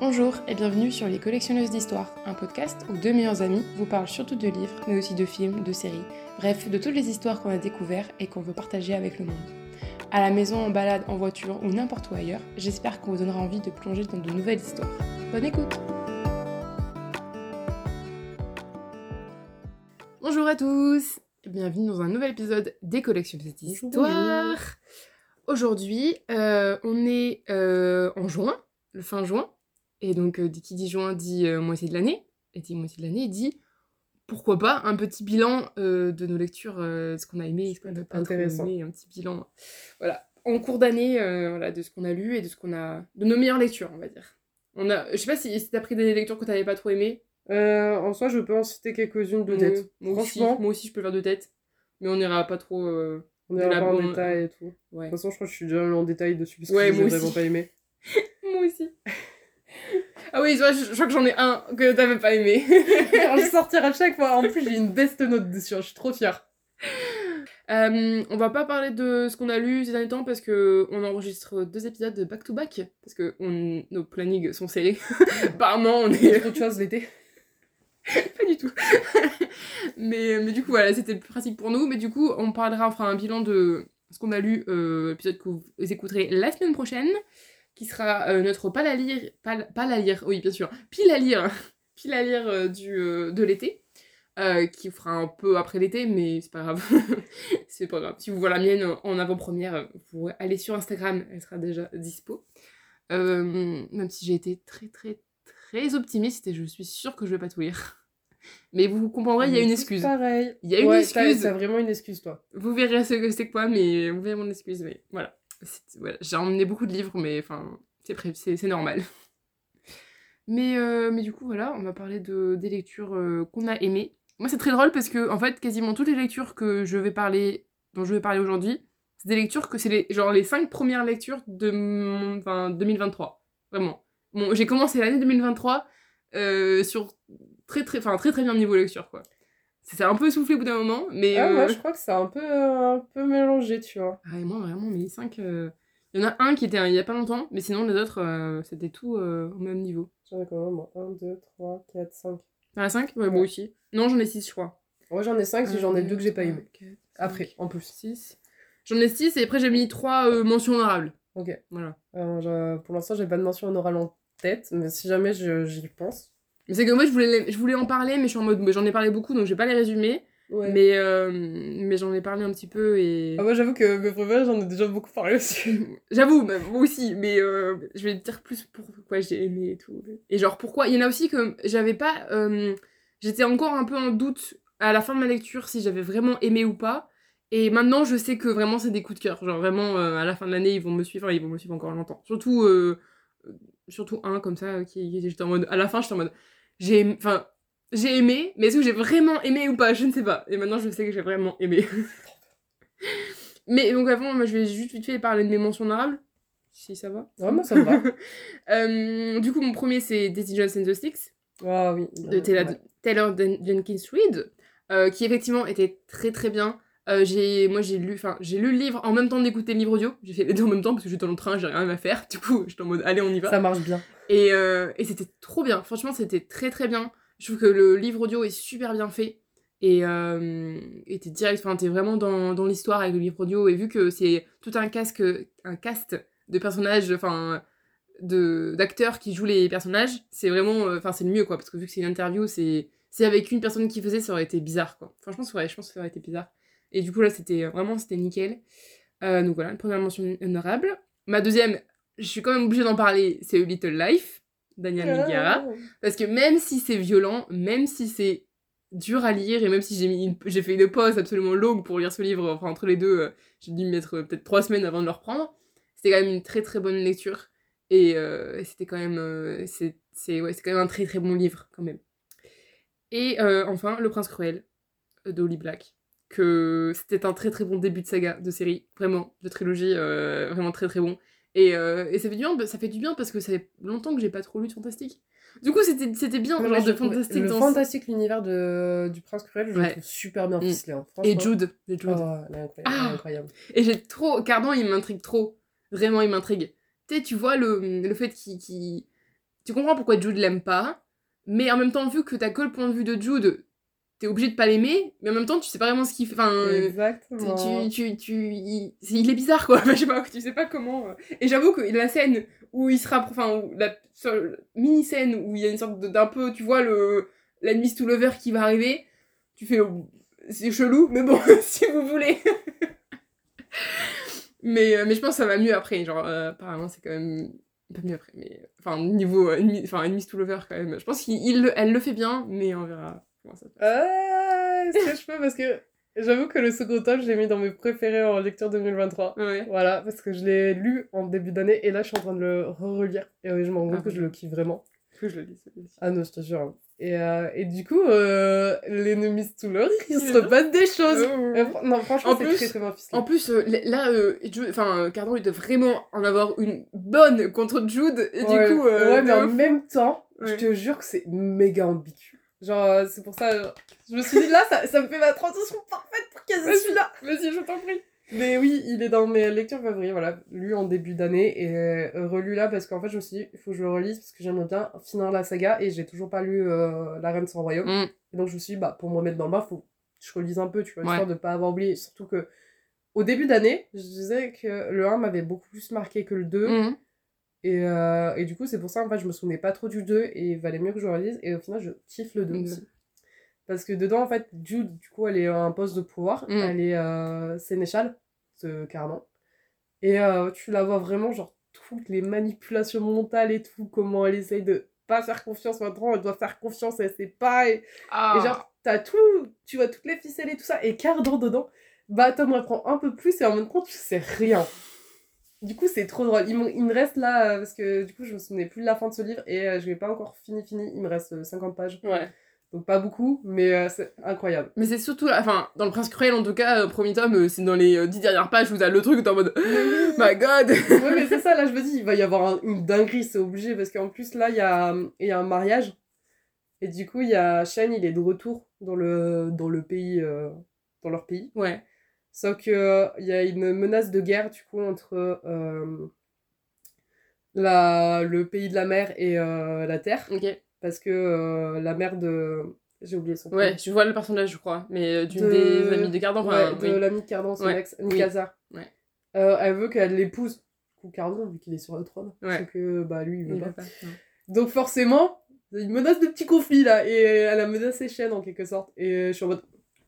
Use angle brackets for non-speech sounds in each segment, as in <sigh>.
Bonjour et bienvenue sur Les Collectionneuses d'Histoire, un podcast où deux meilleurs amis vous parlent surtout de livres, mais aussi de films, de séries, bref, de toutes les histoires qu'on a découvertes et qu'on veut partager avec le monde. À la maison, en balade, en voiture ou n'importe où ailleurs, j'espère qu'on vous donnera envie de plonger dans de nouvelles histoires. Bonne écoute Bonjour à tous et bienvenue dans un nouvel épisode des Collectionneuses d'Histoire. Aujourd'hui, euh, on est euh, en juin, le fin juin, et donc, euh, qui dit juin dit euh, moitié de l'année. Et dit moitié de l'année dit pourquoi pas un petit bilan euh, de nos lectures, euh, ce qu'on a aimé, ce qu'on n'a pas Intéressant. aimé, un petit bilan. Voilà, en cours d'année, euh, voilà, de ce qu'on a lu et de ce qu'on a. de nos meilleures lectures, on va dire. On a, je sais pas si, si t'as pris des lectures que t'avais pas trop aimées. En soi, je peux en citer quelques-unes de tête. Moi, moi aussi, moi aussi, je peux le faire de tête. Mais on ira pas trop. on pas en détail et tout. De toute façon, je crois que je suis déjà en détail dessus parce que Ouais, j'ai vraiment pas aimé. <laughs> Moi aussi. <laughs> ah oui, je, je crois que j'en ai un que t'avais pas aimé. <laughs> je vais sortir à chaque fois. En plus, j'ai une best note dessus. hein, Je suis trop fière. Euh, on va pas parler de ce qu'on a lu ces derniers temps parce que on enregistre deux épisodes de back to back parce que on- nos plannings sont serrés. <laughs> Apparemment, on est trop de choses l'été. <laughs> pas du tout. mais, mais du coup, voilà, c'était le plus pratique pour nous. Mais du coup, on parlera, on fera un bilan de ce qu'on a lu, euh, épisode que vous écouterez la semaine prochaine, qui sera euh, notre pas à lire, pas, pas à lire, oui, bien sûr, pile à lire, <laughs> pile à lire euh, du, euh, de l'été. euh, qui fera un peu après l'été, mais c'est pas grave. <laughs> c'est pas grave. Si vous voyez la mienne en avant-première, vous allez sur Instagram, elle sera déjà dispo. Euh, même si j'ai été très très très optimiste et je suis sûre que je vais pas tout lire. <laughs> Mais vous comprendrez, il y a une excuse. Pareil. Il y a une Ouais, excuse. T'as vraiment une excuse, toi. Vous verrez ce que c'est quoi, mais vous verrez mon excuse, mais voilà. Voilà. J'ai emmené beaucoup de livres, mais enfin, c'est normal. Mais, euh, mais du coup, voilà, on va parler de, des lectures euh, qu'on a aimées. Moi, c'est très drôle parce que, en fait, quasiment toutes les lectures que je vais parler, dont je vais parler aujourd'hui, c'est des lectures que c'est les, genre les cinq premières lectures de mon, enfin, 2023. Vraiment. Bon, j'ai commencé l'année 2023 euh, sur très très, enfin, très très bien niveau lecture, quoi. C'est un peu essoufflé au bout d'un moment, mais... Ah, euh, moi, je crois que c'est un peu, un peu mélangé, tu vois. ah, et moi, vraiment, mais les 5. Il y en a un qui était euh, il y a pas longtemps, mais sinon, les autres, euh, c'était tout euh, au même niveau. J'en ai quand même 1, 2, 3, 4, 5. T'en as 5 Ouais, moi Ouais. aussi. Non, j'en ai 6, je crois. Ouais, j'en ai 5 si j'en ai 2 que j'ai pas aimé. Après, en plus. 6. J'en ai 6 et après, j'ai mis 3 mentions honorables. Ok. Voilà. Pour l'instant, j'ai pas de mention honorable en tête, mais si jamais j'y pense. C'est que moi, je voulais, je voulais en parler, mais je suis en mode. J'en ai parlé beaucoup, donc je vais pas les résumer. Ouais. Mais, euh, mais j'en ai parlé un petit peu et. Ah, moi, j'avoue que mes préférés, j'en ai déjà beaucoup parlé aussi. <laughs> J'avoue, bah, moi aussi, mais euh, je vais te dire plus pourquoi j'ai aimé et tout. Et genre pourquoi. Il y en a aussi que j'avais pas. euh, J'étais encore un peu en doute à la fin de ma lecture si j'avais vraiment aimé ou pas. Et maintenant, je sais que vraiment c'est des coups de cœur. Genre vraiment, à la fin de l'année, ils vont me suivre, ils vont me suivre encore longtemps. Surtout, surtout un comme ça, qui, qui j'étais en mode. À la fin, j'étais en mode. J'ai aimé- enfin, j'ai aimé, mais est-ce que j'ai vraiment aimé ou pas? Je ne sais pas. Et maintenant, je sais que j'ai vraiment aimé. <laughs> mais donc avant, moi, je vais juste vite fait parler de mes mentions honorables. Si ça va. Vraiment, ça me va. <laughs> Euh, du coup, mon premier, c'est Daisy Jones and the Six Ah oui. de Taylor, Ouais. Taylor Den- Jenkins Reid, euh, qui effectivement était très très bien. Euh, j'ai, moi, j'ai lu, enfin, j'ai lu le livre en même temps d'écouter le livre audio. J'ai fait les deux en même temps parce que j'étais dans le train, j'ai rien à faire. Du coup, j'étais en mode, allez, on y va. Ça marche bien. Et, euh, et c'était trop bien. Franchement, c'était très très bien. Je trouve que le livre audio est super bien fait. Et euh, t'es direct, enfin, t'es vraiment dans, dans l'histoire avec le livre audio. Et vu que c'est tout un, casque, un cast de personnages, enfin, d'acteurs qui jouent les personnages, c'est vraiment, euh, enfin, c'est le mieux quoi. Parce que vu que c'est une interview, c'est avec une personne qui faisait, ça aurait été bizarre quoi. Franchement, ça aurait- je pense que ça aurait été bizarre. Et du coup, là, c'était vraiment, c'était nickel. Euh, donc voilà, première mention honorable. Ma deuxième, je suis quand même obligée d'en parler, c'est A Little Life, Daniel Migara. Parce que même si c'est violent, même si c'est dur à lire, et même si j'ai mis une- j'ai fait une pause absolument longue pour lire ce livre, enfin entre les deux, euh, j'ai dû me mettre euh, peut-être trois semaines avant de le reprendre, c'était quand même une très très bonne lecture. Et euh, c'était quand même c'est c'est ouais, c'est quand même un très très bon livre quand même. Et enfin, Le Prince Cruel euh, de Holly Black, que c'était un très très bon début de saga, de série, vraiment, de trilogie, vraiment très très bon. Et, euh, et ça fait du bien, ça fait du bien parce que ça fait longtemps que j'ai pas trop lu de fantastique. Du coup, c'était c'était bien, Ouais, genre de fantastique Le dans fantastique, l'univers de, du Prince Cruel, je le trouve super bien Mm. ficelé. hein, Et. Jude, et Jude. Oh, elle est incroyable. elle est Ah. incroyable. Et j'ai trop. Cardan, il m'intrigue trop. Vraiment, il m'intrigue. Tu sais, tu vois le, le fait qu'il. qu'il- tu comprends pourquoi Jude l'aime pas, mais en même temps, vu que t'as que le point de vue de Jude, t'es obligé de pas l'aimer, mais en même temps, tu sais pas vraiment ce qu'il fait. Enfin, euh, Exactement. tu, tu, tu, il, c'est- il est bizarre quoi, <laughs> Enfin, je sais pas, tu sais pas comment. euh. Et j'avoue que la scène où il sera, enfin, la mini scène où il y a une sorte d'un peu, tu vois, le l'ennemi to lover qui va arriver, tu fais, oh, c'est chelou, mais bon, <laughs> si vous voulez. <laughs> mais, euh, mais je pense que ça va mieux après, genre, euh, apparemment, c'est quand même pas mieux après, mais enfin, niveau, euh, enfin, enemies to lover quand même. Je pense qu'elle le fait bien, mais on verra comment ça se passe. Ah, est-ce que je peux Parce que j'avoue que le second tome, je l'ai mis dans mes préférés en lecture 2023. Ouais. Voilà, parce que je l'ai lu en début d'année et là je suis en train de le relire. Et oui, je me rends compte Ah que je le kiffe vraiment. Que je le celui-ci. Ah non, je te jure. hein. Et, euh, et du coup, euh, l'ennemi to love, <laughs> il se passe des choses. Oh. Non, franchement, En c'est très très bien. En plus, euh, là, euh, enfin, Cardon, il doit vraiment en avoir une bonne contre Jude, et ouais, du coup... euh, ouais, mais en même temps, je te jure que c'est méga ambigu. Genre, euh, c'est pour ça, euh, je me suis dit là, ça, ça me fait ma transition parfaite pour ait Vas-y. celui-là. Vas-y, je t'en prie. Mais oui, il est dans mes lectures favorites, voilà, lu en début d'année et euh, relu là parce qu'en fait je me suis dit, il faut que je le relise parce que j'aimerais bien finir la saga et j'ai toujours pas lu euh, La Reine sans Royaume. Mm. Et donc je me suis dit, bah pour me remettre dans le bain, faut que je relise un peu, tu vois, Ouais. histoire de pas avoir oublié. Surtout que au début d'année, je disais que le 1 m'avait beaucoup plus marqué que le 2 Mhm. Et, euh, et du coup c'est pour ça en fait je me souvenais pas trop du 2 et il valait mieux que je le relise et au final je kiffe le 2 Mhm. aussi. Parce que dedans en fait, Jude, du coup elle est un poste de pouvoir, Mhm. elle est euh, sénéchale ce Cardan. Et euh, tu la vois vraiment, genre, toutes les manipulations mentales et tout, comment elle essaye de pas faire confiance maintenant, elle doit faire confiance, elle sait pas. Et, Ah. et genre, t'as tout, tu vois toutes les ficelles et tout ça, et Cardan dedans, bah Tom apprend un peu plus et en même temps, tu sais rien. Du coup, c'est trop drôle. Il me, il me reste là, euh, parce que du coup, je me souvenais plus de la fin de ce livre et euh, je l'ai pas encore fini, fini. Il me reste euh, 50 pages. Ouais. Donc, pas beaucoup, mais euh, c'est incroyable. Mais c'est surtout, enfin, dans le Prince Cruel, en tout cas, euh, premier tome, euh, c'est dans les euh, dix dernières pages où t'as le truc, t'es en mode <gasps> My God <laughs> ouais, mais c'est ça, là, je me dis, il va y avoir un- une dinguerie, c'est obligé, parce qu'en plus, là, il y a, y a un mariage. Et du coup, il y a Shane, il est de retour dans le, dans le pays, euh, dans leur pays. Ouais. Sauf que euh, y a une menace de guerre, du coup, entre euh, la, le pays de la mer et euh, la terre. Parce que euh, la mère de... J'ai oublié son Ouais, prénom. je vois le personnage, je crois. Mais d'une De- des amies de Cardan, enfin, Ouais, de oui. l'ami de Cardan, son Ouais, ex, oui. Mikasa. Ouais. Elle veut qu'elle l'épouse. Du coup, Cardon, vu qu'il est sur le trône. Ouais. Sauf que, bah, lui, il veut Il pas. Donc forcément, il menace de petit conflit là, et elle a menacé Shen en quelque sorte. Et je suis en mode,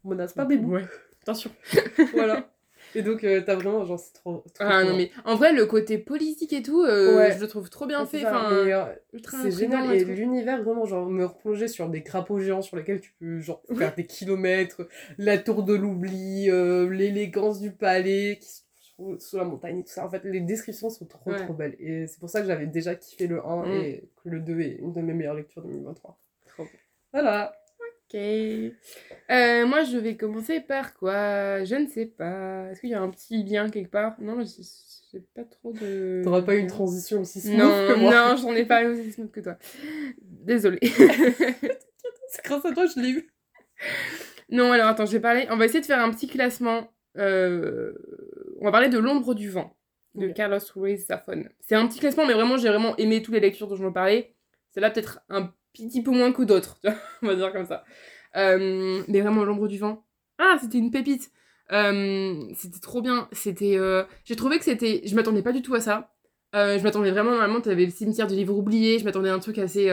menace pas bébou. Ouais. Attention. <laughs> voilà. Et donc euh, t'as vraiment, genre, c'est trop, trop Ah non, mais en vrai, le côté politique et tout, euh, Ouais. je le trouve trop bien fait. Enfin, euh, c'est génial. Et l'univers, vraiment, genre, me replonger sur des crapauds géants sur lesquels tu peux, genre, faire des kilomètres, la tour de l'oubli, euh, l'élégance du palais qui se trouve sous la montagne et tout ça. En fait, les descriptions sont trop, Ouais. trop belles. Et c'est pour ça que j'avais déjà kiffé le 1 Mm. et que le 2 est une de mes meilleures lectures 2023. Trop bien. Voilà. Euh, moi, je vais commencer par quoi? Je ne sais pas. Est-ce qu'il y a un petit lien quelque part? Non, j'ai j'ai pas trop de. T'auras pas une transition aussi smooth Non, que moi. non, j'en ai pas aussi smooth que toi. Désolée. <laughs> C'est grâce à toi, je l'ai eu. non, alors attends, je vais parler. On va essayer de faire un petit classement. Euh, On va parler de L'ombre du vent de. Carlos Ruiz Zafón. C'est un petit classement, mais vraiment, j'ai vraiment aimé toutes les lectures dont je me parlais. C'est là peut-être un petit peu moins que d'autres, <laughs> on va dire comme ça. Euh, mais vraiment, L'ombre du vent. Ah, c'était une pépite. Euh, c'était trop bien. C'était. euh, J'ai trouvé que c'était. Je m'attendais pas du tout à ça. Je m'attendais vraiment, normalement, tu avais le cimetière de livres oubliés. Je m'attendais à un truc assez.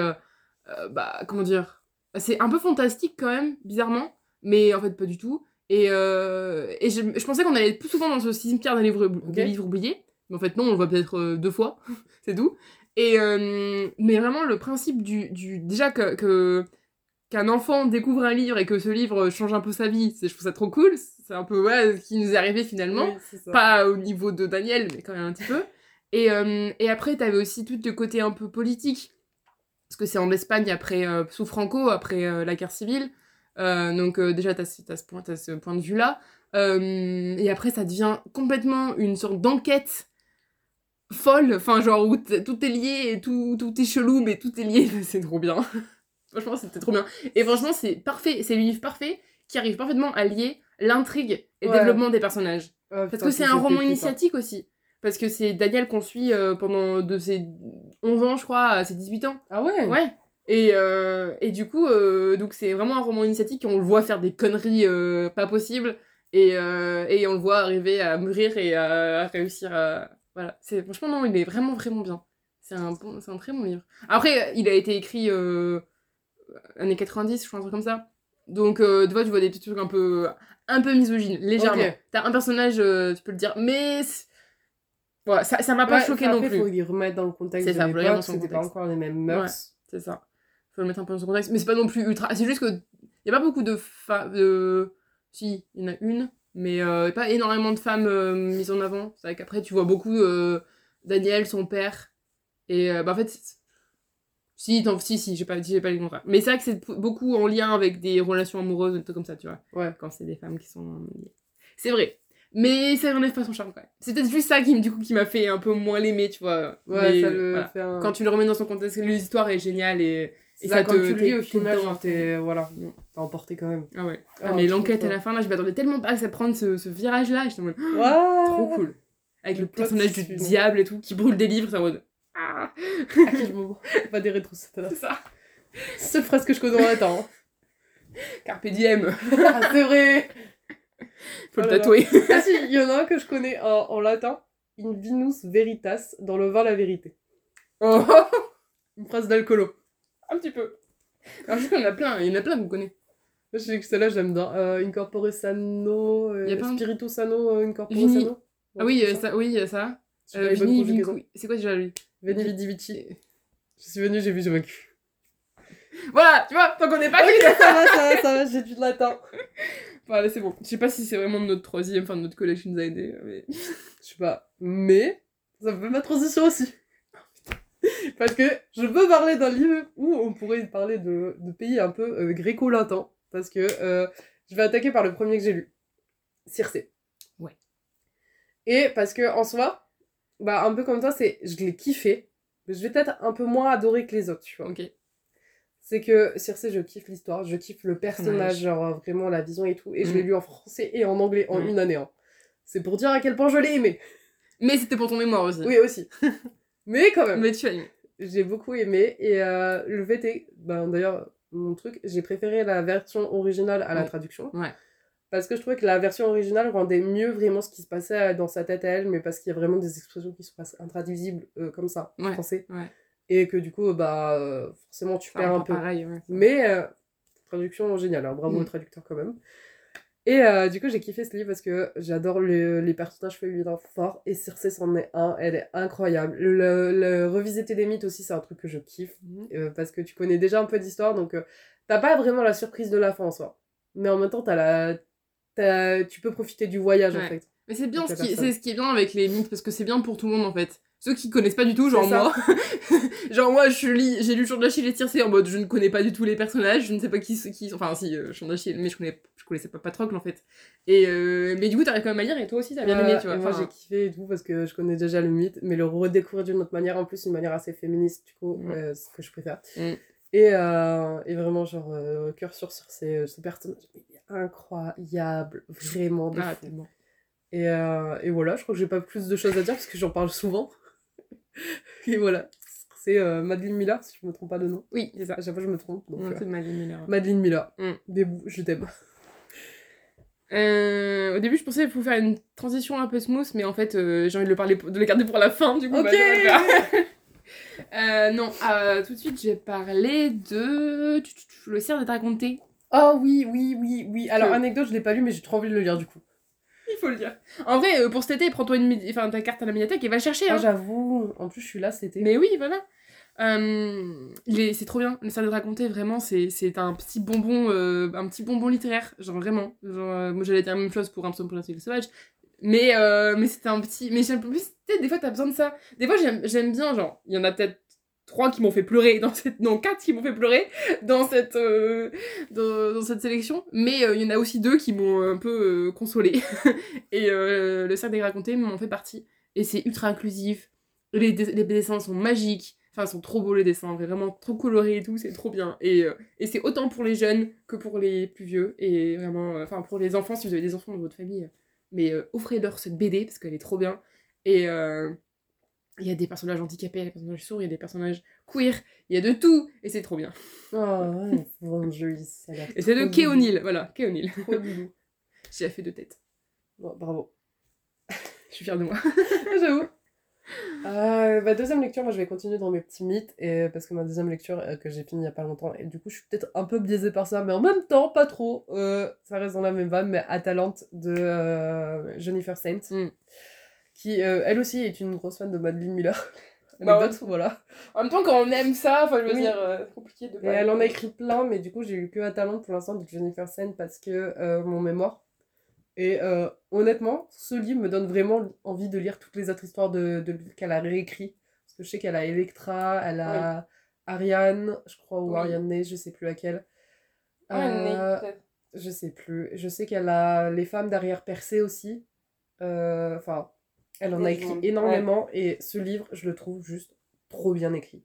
bah, comment dire C'est un peu fantastique quand même, bizarrement. Mais en fait, pas du tout. Et, et je, je pensais qu'on allait plus souvent dans ce cimetière des livres, des Ok. livres oubliés. Mais en fait, non, on le voit peut-être deux fois. <laughs> c'est tout. Et, euh, mais vraiment, le principe du. du déjà que. que qu'un enfant découvre un livre et que ce livre change un peu sa vie, je trouve ça trop cool. C'est un peu ouais, ce qui nous est arrivé finalement. Oui. Pas au niveau de Daniel, mais quand même un petit peu. Et, euh, et après, t'avais aussi tout le côté un peu politique. Parce que c'est en Espagne après, euh, sous Franco, après euh, la guerre civile. Donc déjà, t'as, ce- t'as ce point, t'as ce point de vue-là. Et après, ça devient complètement une sorte d'enquête folle. Enfin, genre où tout est lié et tout, tout est chelou, mais tout est lié. <laughs> c'est trop bien. franchement, c'était trop bien. Et franchement, c'est parfait. C'est le livre parfait qui arrive parfaitement à lier l'intrigue et le Ouais. développement des personnages. Ah, Parce que c'est un roman hein. initiatique aussi. Parce que c'est Daniel qu'on suit euh, pendant de ses 11 ans, je crois, à ses 18 ans. Ah ouais Ouais. Et, euh, et du coup, euh, donc c'est vraiment un roman initiatique et on le voit faire des conneries pas possibles. Et, et on le voit arriver à mûrir et à réussir à. Voilà. C'est, franchement, non, il est vraiment, vraiment bien. C'est un, bon, c'est un très bon livre. Après, il a été écrit euh, années 90, je crois, un truc comme ça. Donc, euh, tu vois, tu vois des petits trucs un peu, un peu misogynes, légèrement. T'as un personnage, euh, tu peux le dire, mais. Voilà, ça, ça m'a pas Ouais, choqué non plus. faut y remettre dans le contexte C'est ça, faut le l'époque, remettre dans son c'était pas encore les mêmes mœurs. C'est ça. Faut le mettre un peu dans son contexte. Mais c'est pas non plus ultra. C'est juste que. Il y a pas beaucoup de femmes. De... Si, il y en a une. Mais euh, pas énormément de femmes euh, mises en avant. C'est vrai qu'après, tu vois beaucoup euh, Daniel, son père. Et euh, bah, en fait. Si, non, si, si, j'ai pas, j'ai pas les contraires. Mais c'est vrai que c'est beaucoup en lien avec des relations amoureuses, des trucs comme ça, tu vois. Ouais. Quand c'est des femmes qui sont liées. C'est vrai. Mais ça n'enlève pas son charme quand même. C'est peut-être juste ça qui, du coup, qui m'a fait un peu moins l'aimer, tu vois. Ouais, Mais, ça le voilà. fait un... Quand tu le remets dans son contexte, l'histoire est géniale et, et ça, ça te- t'es- au final, genre, t'es... Voilà, t'es emporté quand même. Ah ouais. Ah, Ah, mais l'enquête à la fin, là, je m'attendais tellement pas à ça prendre ce, ce virage-là. J'étais en mode, <gasps> Ouais trop cool. Avec Le personnage du diable et tout, qui brûle des livres, c'est en mode. Ah À quel moment Pas des rétros, C'est ça. Seule phrase que je connais en latin. hein. Carpe diem. <laughs> Ah, c'est vrai Faut Oh le là là. tatouer. Ah si, il y en a un que je connais en, en latin. In vinus veritas, dans le vin la vérité. Oh, Une phrase d'alcoolo. Un petit peu. <laughs> Alors, je sais qu'il y en a plein, il y en a plein vous connaissez. Je sais que celle-là, j'aime bien. Euh, incorpore sano, euh, pas spiritu sano, euh, incorpore Vini. sano. Ah oui, euh, ça, oui, euh, ça. Euh, pas Vini, C'est quoi déjà lui? Veni vidi vici. Je suis venue, j'ai vu, j'ai vaincu. Voilà, tu vois, t'en connais pas Ok, qui ça va, ça va, ça va, j'ai du latin. Voilà, c'est bon. Je sais pas si c'est vraiment notre troisième, enfin notre collègue qui nous a aidés, mais. Je sais pas. Mais, ça fait ma transition aussi. <laughs> Parce que je veux parler d'un livre où on pourrait parler de, de pays un peu euh, gréco-latins. Parce que euh, je vais attaquer par le premier que j'ai lu. Circé. Ouais. Et parce que en soi, bah un peu comme toi, c'est je l'ai kiffé. Mais je vais peut-être un peu moins adorer que les autres, tu vois. Ok. C'est que Circé, je kiffe l'histoire, je kiffe le personnage, genre vraiment la vision et tout. Et je Mm. l'ai lu en français et en anglais en Mm. une année. hein. C'est pour dire à quel point je l'ai aimé. Mais c'était pour ton mémoire aussi. Oui, aussi. <laughs> Mais quand même, Mais tu as aimé. j'ai beaucoup aimé. Et euh, le est, ben, d'ailleurs, mon truc, j'ai préféré la version originale à la Ouais. traduction. Ouais. Parce que je trouvais que la version originale rendait mieux vraiment ce qui se passait dans sa tête à elle, mais parce qu'il y a vraiment des expressions qui sont intraduisibles euh, comme ça en Ouais, français. Et que du coup, bah, euh, forcément, tu C'est perds un peu. pareil. Mais euh, traduction géniale, hein, bravo Mm. au traducteur quand même. Et euh, du coup, j'ai kiffé ce livre parce que j'adore le- les personnages féminins forts et Circe c'en est un, elle est incroyable. Le, le revisiter des mythes aussi, c'est un truc que je kiffe Mhm. euh, parce que tu connais déjà un peu d'histoire donc euh, t'as pas vraiment la surprise de la fin en soi. Mais en même temps, la... t'as- tu peux profiter du voyage en fait. Mais c'est bien ce qui, c'est ce qui est bien avec les mythes parce que c'est bien pour tout le monde en fait. Ceux qui connaissent pas du tout, genre moi, <laughs> <laughs> genre moi je lis, j'ai lu Chant d'Achille et Circé en mode je ne connais pas du tout les personnages, je ne sais pas qui, qui sont- enfin si euh, Chant d'Achille, mais je connais, je connaissais pas Patrocle en fait. Et euh, mais du coup t'arrives quand même à lire et toi aussi t'as bien aimé, tu vois. moi j'ai kiffé et tout parce que je connais déjà le mythe, mais le redécouvrir d'une autre manière, en plus une manière assez féministe, du coup, Mm. euh, ce que je préfère. Mm. Et, euh, et vraiment, genre, euh, cœur sur sur ces, ce personnage, il est incroyable, vraiment de ah. Et, euh, et voilà, je crois que j'ai pas plus de choses à dire parce que j'en parle souvent. <laughs> et voilà, c'est Madeleine Miller, si je me trompe pas de nom. Oui, c'est ça. À chaque fois, je me trompe. C'est Madeleine Miller. Madeleine Miller, Mm. des bouts, je t'aime. Euh, au début, je pensais qu'il faut faire une transition un peu smooth, mais en fait, euh, j'ai envie de le, parler, de le garder pour la fin, du coup. Ok bah. <laughs> Euh, non, tout de suite, j'ai parlé de Le cerf des dragons de. Oh oui, oui, oui, oui. Alors, Que- anecdote, je l'ai pas lu, mais j'ai trop envie de le lire du coup. Il faut le dire. En vrai, pour cet été, prends-toi une enfin, ta carte à la médiathèque et va chercher. Ah, Hein. j'avoue, en plus, je suis là, c'était. mais oui, voilà. Euh, c'est trop bien. Le de thé, vraiment, c'est un petit bonbon, euh, un petit bonbon littéraire, genre vraiment. Genre, euh, moi, j'allais dire la même chose pour un psaume pour la sauvage. Mais, euh, mais c'était un petit. Mais j'aime plus. Sais, des fois, t'as besoin de ça. Des fois, j'aime bien, genre, il y en a peut-être trois qui m'ont fait pleurer dans cette. Non, quatre qui m'ont fait pleurer dans cette, dans, dans cette sélection. Mais il y en a aussi deux qui m'ont un peu euh, consolé. <laughs> Et le cercle des racontés m'en fait partie. Et c'est ultra inclusif. Les, les dessins sont magiques. Enfin, ils sont trop beaux les dessins, vraiment trop colorés et tout, c'est trop bien. Et, euh, et c'est autant pour les jeunes que pour les plus vieux. Et vraiment, euh, enfin, pour les enfants, si vous avez des enfants dans votre famille. euh, Mais offrez-leur cette BD parce qu'elle est trop bien. Et, Il y a des personnages handicapés, il y a des personnages sourds, il y a des personnages queer, il y a de tout, et c'est trop bien. Oh, ouais, <laughs> c'est vraiment joli. ça Et c'est de. O'Neill, voilà, doudou. <laughs> J'ai fait deux têtes. Bon, bravo. <laughs> Je suis fière de moi. J'avoue. Euh, ma deuxième lecture, moi je vais continuer dans mes petits mythes, et, parce que ma deuxième lecture euh, que j'ai finie il y a pas longtemps, et du coup je suis peut-être un peu biaisée par ça, mais en même temps, pas trop. Euh, ça reste dans la même vanne, mais Atalante de euh, Jennifer Saint, Mm. qui euh, elle aussi est une grosse fan de Madeline Miller. <laughs> Bah Anecdote, voilà. En même temps, quand on aime ça, enfin, je veux Oui. dire, euh, c'est compliqué de Et elle en a écrit plein, mais du coup j'ai lu que Atalante pour l'instant de Jennifer Saint parce que euh, mon mémoire. Et euh, honnêtement, ce livre me donne vraiment envie de lire toutes les autres histoires de, de qu'elle a réécrit. Parce que je sais qu'elle a Electra, elle a Ariane, je crois, ou Oui. Ariane Ney, je sais plus laquelle. Ah, Euh, né, peut-être. je sais plus. Je sais qu'elle a les femmes d'arrière percée aussi. Euh, Enfin, elle en a écrit énormément et ce livre, je le trouve juste trop bien écrit.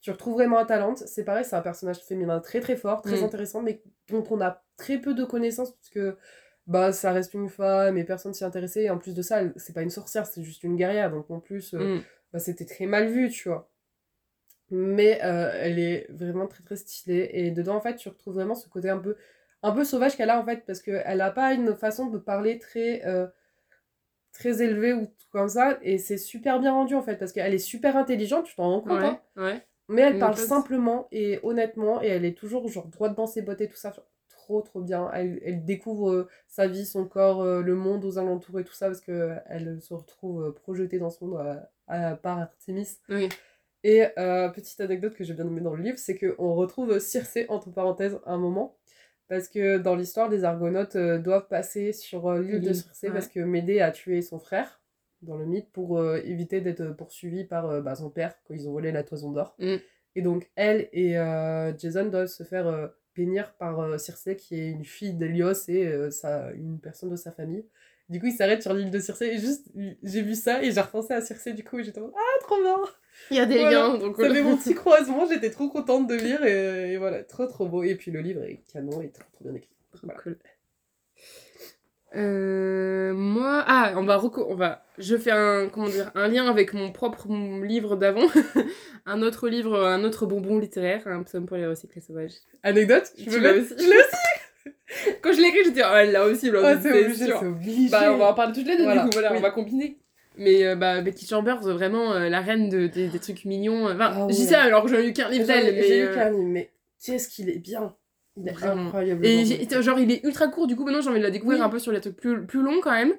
Tu retrouves vraiment un talent. C'est pareil, c'est un personnage féminin très très fort, très Mm. intéressant, mais dont on a très peu de connaissances parce que bah ça reste une femme et personne s'y intéressait. Et en plus de ça, c'est pas une sorcière, c'est juste une guerrière. Donc en plus, euh, Mm. bah, c'était très mal vu, tu vois. Mais euh, elle est vraiment très très stylée. Et dedans, en fait, tu retrouves vraiment ce côté un peu, un peu sauvage qu'elle a, en fait, parce qu'elle n'a pas une façon de parler très, euh, très élevée ou tout comme ça. Et c'est super bien rendu, en fait, parce qu'elle est super intelligente, tu t'en rends compte. hein. Ouais. Mais elle parle simplement et honnêtement, et elle est toujours genre droite dans ses bottes et tout ça. Trop trop bien. Elle, elle découvre euh, sa vie, son corps, euh, le monde aux alentours et tout ça, parce que elle se retrouve euh, projetée dans ce monde euh, à- par Artemis. Oui. Et euh, petite anecdote que j'ai bien aimée dans le livre, c'est qu'on retrouve Circé, entre parenthèses, un moment. Parce que dans l'histoire, les Argonautes euh, doivent passer sur euh, l'île de Circé ouais. parce que Médée a tué son frère, dans le mythe, pour euh, éviter d'être poursuivi par euh, bah, son père quand ils ont volé la toison d'or. Mm. Et donc, elle et euh, Jason doivent se faire euh, bénir par euh, Circé, qui est une fille d'Hélios et euh, sa- une personne de sa famille. Du coup, ils s'arrêtent sur l'île de Circé et juste, j'ai vu ça et j'ai repensé à Circé du coup j'étais en ah, trop bien! Il y a des Voilà. liens, donc Ça fait mon petit <laughs> croisement, j'étais trop contente de lire et, et voilà, trop trop beau. Et puis le livre est canon et trop trop bien écrit. Voilà. cool. Euh, moi, ah, on va, on va, je fais un, comment dire, un lien avec mon propre livre d'avant, <laughs> un autre livre, un autre bonbon littéraire, un psaume pour les recyclés sauvages. Anecdote, je Tu l'as aussi Je l'ai aussi Quand je l'ai écrit, j'étais, oh, elle l'a aussi, Ah, c'est obligé, obligé. Bah, on va en parler toutes les deux, Voilà, du coup, voilà, oui. on va combiner. Mais euh, bah, Betty Chambers, vraiment, euh, la reine de, des, des trucs mignons. Enfin, Ah je dis ouais. ça alors que j'en ai eu qu'un livre J'ai d'elle, mais. j'ai euh, qu'un livre, mais qu'est-ce qu'il est bien. Incroyable. Et genre, il est ultra court, du coup, maintenant j'ai envie de la découvrir Oui. un peu sur les trucs plus, plus longs quand même.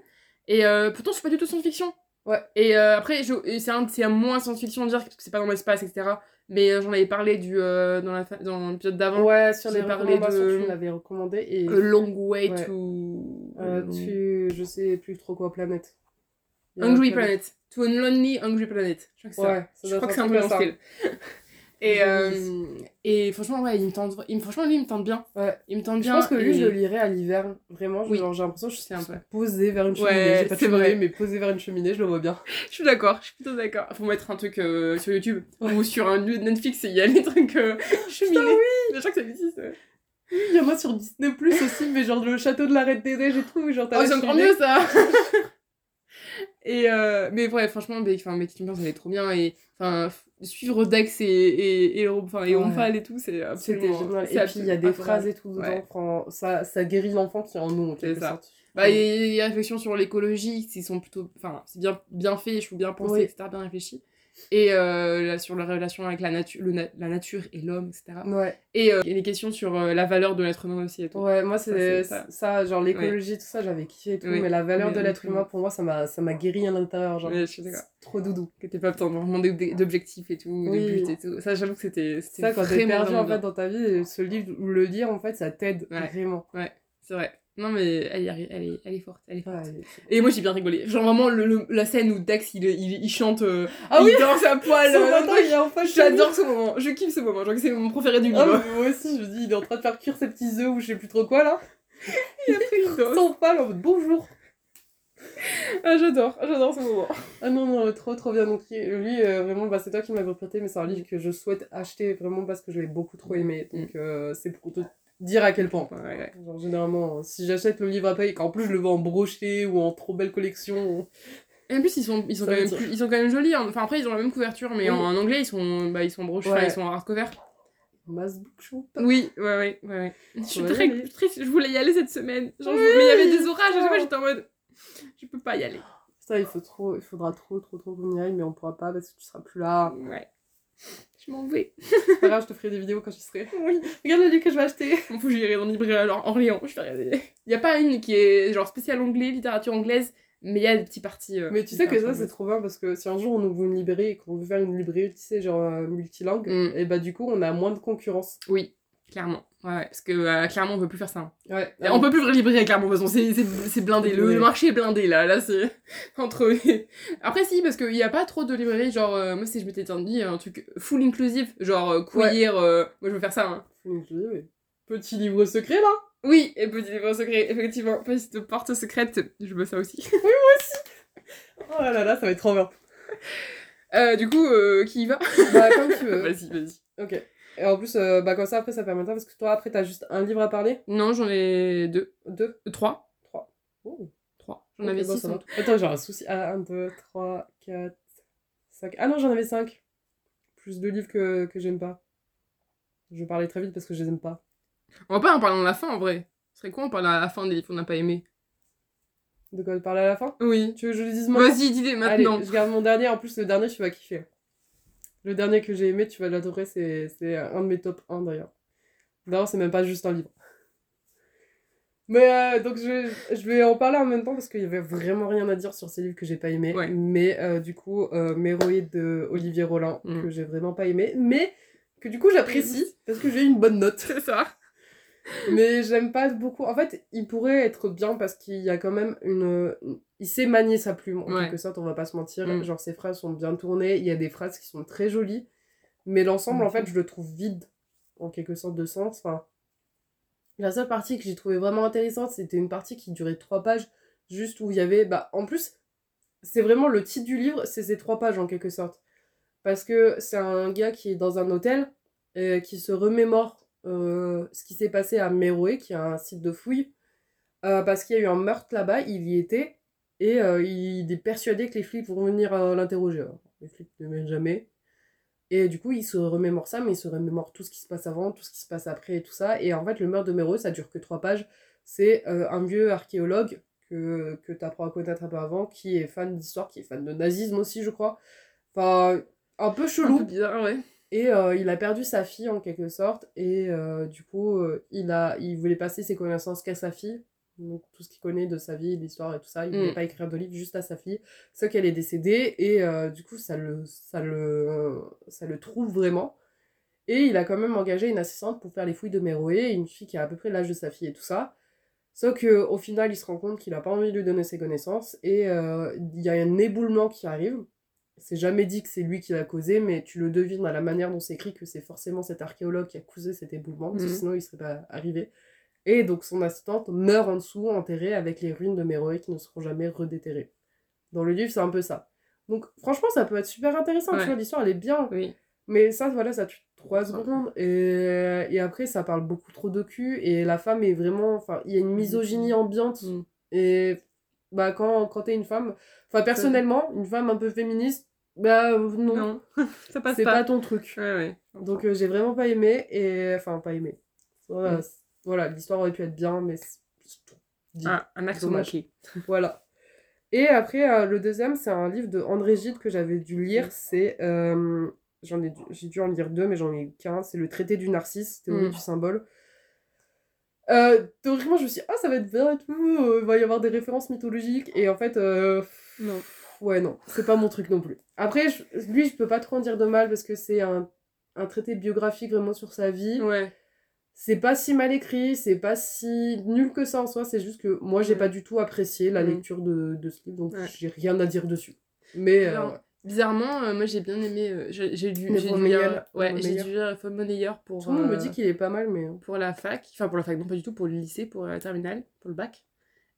Et euh, pourtant, je suis pas du tout science-fiction. Ouais. Et euh, après, c'est un, un moins science-fiction de dire parce que c'est pas dans l'espace, etc. Mais euh, j'en avais parlé du, euh, dans l'épisode d'avant. Ouais, sur les parlé de- tu l'avais recommandé. Et A Long Way Ouais. to. euh, tu... je sais plus trop quoi, planète. Hungry. Planet. To a Lonely Hungry Planet. Je crois que c'est. Ouais, ça Je crois que c'est un peu dans style. Et, Je euh, lis. et franchement, ouais, il me tente, il me, franchement, lui, il me tente bien. Ouais. Il me tente Je bien. pense que lui, et- je le lirais à l'hiver. Vraiment, Oui. j'ai l'impression que je C'est un suis peu. posée vers une Ouais, cheminée. J'ai pas de c'est cheminée, vrai. mais posée vers une cheminée, je le vois bien. <laughs> Je suis d'accord, je suis plutôt d'accord. Faut mettre un truc euh, sur YouTube Ouais. ou sur un Netflix et il y a les trucs euh, <laughs> cheminés. Putain, Je crois que ça existe. ouais. Il y en a sur Disney Plus aussi, mais genre le château de la Reine des Neiges et tout. Genre, Oh, c'est encore cheminée. mieux ça <laughs> Et euh, mais ouais, franchement, enfin, Becky Chambers, elle est trop bien. Et enfin, suivre Dex et, et, et, enfin, et Ouais. Et tout, c'est absolument. génial. Et puis il y a des phrases et tout dedans. Ouais. Fran- Ça, ça guérit l'enfant qui est en nous, en quelque ça. sorte. Bah, il y a des réflexions sur l'écologie qui sont plutôt. Enfin, c'est bien, bien fait, je trouve bien pensé, Oui. etc., bien réfléchi. Et euh, là, sur la relation avec la, natu le na- la nature et l'homme, etc. Ouais. Et euh, a des questions sur euh, la valeur de l'être humain aussi et tout. Ouais, moi, c'est Ça, genre l'écologie, tout ça, j'avais kiffé et tout. Mais la valeur Mais de l'être humain, pour moi, ça m'a guéri à l'intérieur. Genre, Ouais, je suis trop doudou. Que t'es pas vraiment d'objectifs et tout, Oui. de buts et tout. Ça, j'avoue que c'était. Ça, quand t'es perdu en fait dans ta vie, et ce livre ou le lire, en fait, ça t'aide Ouais. vraiment. C'est vrai. Non, mais elle, elle, est, elle est forte. Elle est forte. Ouais, Et moi, j'ai bien rigolé. Genre, vraiment, le, le- la scène où Dax, il, il, il chante. euh, Ah il oui danse à poil. Euh, il. J'adore ce moment. Je kiffe ce moment. Que c'est mon préféré du Ah, livre. mais moi aussi, je me dis, il est en train de faire cuire ses petits œufs ou je sais plus trop quoi là. Et après, <laughs> il danse. Sans pâle en mode bonjour. Ah, j'adore. J'adore ce moment. Ah non, non, trop trop bien. Donc, lui, euh, vraiment, bah, c'est toi qui m'avais prêté, mais c'est un livre que je souhaite acheter vraiment parce que je l'ai beaucoup trop aimé. Donc, euh, c'est pour dire à quel point. Ouais. Genre, généralement, si j'achète le livre après et qu'en plus je le veux en brochet ou en trop belle collection, Et en plus, ils sont, ils sont, quand, même plus- ils sont quand même jolis. hein. Enfin, après, ils ont la même couverture, mais Oui. en, en anglais, ils sont, bah, ils sont brochus, Ouais. ils sont hardcover. Masbook Shop. Oui, ouais, ouais, ouais. Je suis va y très aller. triste, je voulais y aller cette semaine. Genre, je- Oui. mais il y avait des orages, fois, j'étais en mode. Je peux pas y aller. Ça, il, faut trop, il faudra trop, trop, trop qu'on y aille, mais on pourra pas parce que tu seras plus là. Ouais. Je m'en vais. C'est pas grave, je te ferai des vidéos quand je serai. Oui. Regarde le livre que je vais acheter. Il faut j'irai dans une librairie alors Orléans. Je vais regarder. Il y a pas une qui est genre spéciale anglais, littérature anglaise, mais il y a des petits parties. euh, Mais tu sais que ça, c'est trop bien parce que si un jour on ouvre une librairie et qu'on veut faire une librairie, tu sais, genre euh, multilingue, Mm. et bah du coup, on a moins de concurrence. Oui, clairement. Ouais, ouais. Parce que euh, clairement, on peut plus faire ça. hein. Ouais. On peut plus ouvrir librairie clairement, de toute façon, c'est blindé. Le, Oui. le marché est blindé là. Là, c'est <laughs> entre. <laughs> Après, si, parce qu'il y a pas trop de librairies. Genre, euh, moi, si je m'étais dit un truc full inclusive, genre euh, queer, euh, moi je veux faire ça. Hein. Dis, oui. Petit livre secret là Oui, et petit livre secret, effectivement. Petite porte secrète, je veux ça aussi. <laughs> Oh là là, ça va être trop bien. Du coup, qui y va? Bah, comme tu veux. Vas-y, vas-y. Ok. Et en plus, euh, bah comme ça, après, ça permettra parce que toi, après, t'as juste un livre à parler? Non, j'en ai deux. Deux? Euh, Trois. Trois. Oh. Trois. J'en avais bon, six. en va. Attends, j'ai un souci. Ah, 1, 2, 3, 4, 5. Ah non, j'en avais 5. Plus deux livres que, que j'aime pas. Je vais parler très vite parce que je les aime pas. On va pas en parler à la fin en vrai. Ce serait quoi en parler à la fin des livres qu'on n'a pas aimés? De quoi te parler à la fin? Oui. Tu veux que je le dise maintenant? Vas-y, dis-les maintenant. Allez, je garde mon dernier. En plus, le dernier, tu vas kiffer. Le dernier que j'ai aimé, tu vas l'adorer. C'est c'est un de mes top 1 d'ailleurs. D'ailleurs, c'est même pas juste un livre. Mais euh, donc, je, je vais en parler en même temps parce qu'il y avait vraiment rien à dire sur ces livres que j'ai pas aimés. Ouais. Mais euh, du coup, euh, Méroïde de Olivier Rollin, Mm. que j'ai vraiment pas aimé. Mais que du coup, j'apprécie parce que j'ai eu une bonne note. C'est ça. Mais j'aime pas beaucoup. En fait, il pourrait être bien parce qu'il y a quand même une. Il sait manier sa plume, en Ouais. quelque sorte, on va pas se mentir. Mm. Genre, ses phrases sont bien tournées, il y a des phrases qui sont très jolies. Mais l'ensemble, en fait, je le trouve vide, en quelque sorte, de sens. Enfin, la seule partie que j'ai trouvée vraiment intéressante, c'était une partie qui durait trois pages, juste où il y avait. Bah, en plus, c'est vraiment le titre du livre, c'est ces trois pages, en quelque sorte. Parce que c'est un gars qui est dans un hôtel, euh, qui se remémore euh, ce qui s'est passé à Méroé, qui est un site de fouille, euh, parce qu'il y a eu un meurtre là-bas, il y était, et euh, il est persuadé que les flics vont venir l'interroger. Alors, Les flics ne viennent jamais. Et du coup, il se remémore ça, mais il se remémore tout ce qui se passe avant, tout ce qui se passe après et tout ça. Et en fait, le meurtre de Méroé, ça dure que trois pages. C'est un vieux archéologue que, que tu apprends à connaître un peu avant, qui est fan d'histoire, qui est fan de nazisme aussi, je crois. Enfin, un peu Un chelou. peu bizarre, ouais. Et euh, il a perdu sa fille en quelque sorte. Et euh, du coup, euh, il, a, il voulait passer ses connaissances qu'à sa fille. Donc tout ce qu'il connaît de sa vie, l'histoire et tout ça. Il Mm. voulait pas écrire de livre juste à sa fille. Sauf qu'elle est décédée. Et du coup, ça le, ça, le, ça le trouve vraiment. Et il a quand même engagé une assistante pour faire les fouilles de Méroé. Une fille qui a à peu près l'âge de sa fille et tout ça. Sauf qu'au final, il se rend compte qu'il a pas envie de lui donner ses connaissances. Et il y a un éboulement qui arrive c'est jamais dit que c'est lui qui l'a causé, mais tu le devines à la manière dont c'est écrit que c'est forcément cet archéologue qui a causé cet éboulement, parce que Mhm. sinon il serait pas arrivé. Et donc son assistante meurt en dessous, enterrée avec les ruines de Méroé qui ne seront jamais redéterrées. Dans le livre, c'est un peu ça. Donc franchement, ça peut être super intéressant, Ouais. tu vois, l'histoire elle est bien. Oui. Mais ça, voilà, ça tue 3 secondes. Et, et après, ça parle beaucoup trop de cul. Et la femme est vraiment. Enfin, il y a une misogynie ambiante. Mm. Et bah, quand, quand t'es une femme. Enfin, personnellement, une femme un peu féministe, bah euh, non. Non, <laughs> ça passe c'est pas. pas. ton truc. Ouais, ouais. Donc, euh, j'ai vraiment pas aimé. Et. Enfin, pas aimé. Voilà, Mm. voilà l'histoire aurait pu être bien, mais. Ah, un accent Dommage. manqué. <laughs> Voilà. Et après, euh, le deuxième, c'est un livre de André Gide que j'avais dû lire. Mm. C'est. euh, j'en ai, dû- j'ai dû en lire deux, mais j'en ai qu'un. C'est Le traité du narcisse, théorie Mm. du symbole. Euh, théoriquement, je me suis dit, ah, ça va être bien et tout, euh, il va y avoir des références mythologiques. Et en fait, euh, Non. ouais, non, c'est pas mon truc non plus. Après, je- lui, je peux pas trop en dire de mal parce que c'est un, un traité biographique vraiment sur sa vie. Ouais. C'est pas si mal écrit, c'est pas si nul que ça en soi, c'est juste que moi j'ai Ouais. pas du tout apprécié la Mm. lecture de, de ce livre, donc Ouais. j'ai rien à dire dessus. Mais euh, Alors, ouais. Bizarrement, euh, moi j'ai bien aimé. euh, j'ai j'ai dû, Mais lire. Ouais, j'ai dû lire monnayer pour. tout le monde me euh, dit qu'il est pas mal, mais. pour la fac, enfin pour la fac, non pas du tout, pour le lycée, pour la terminale, pour le bac.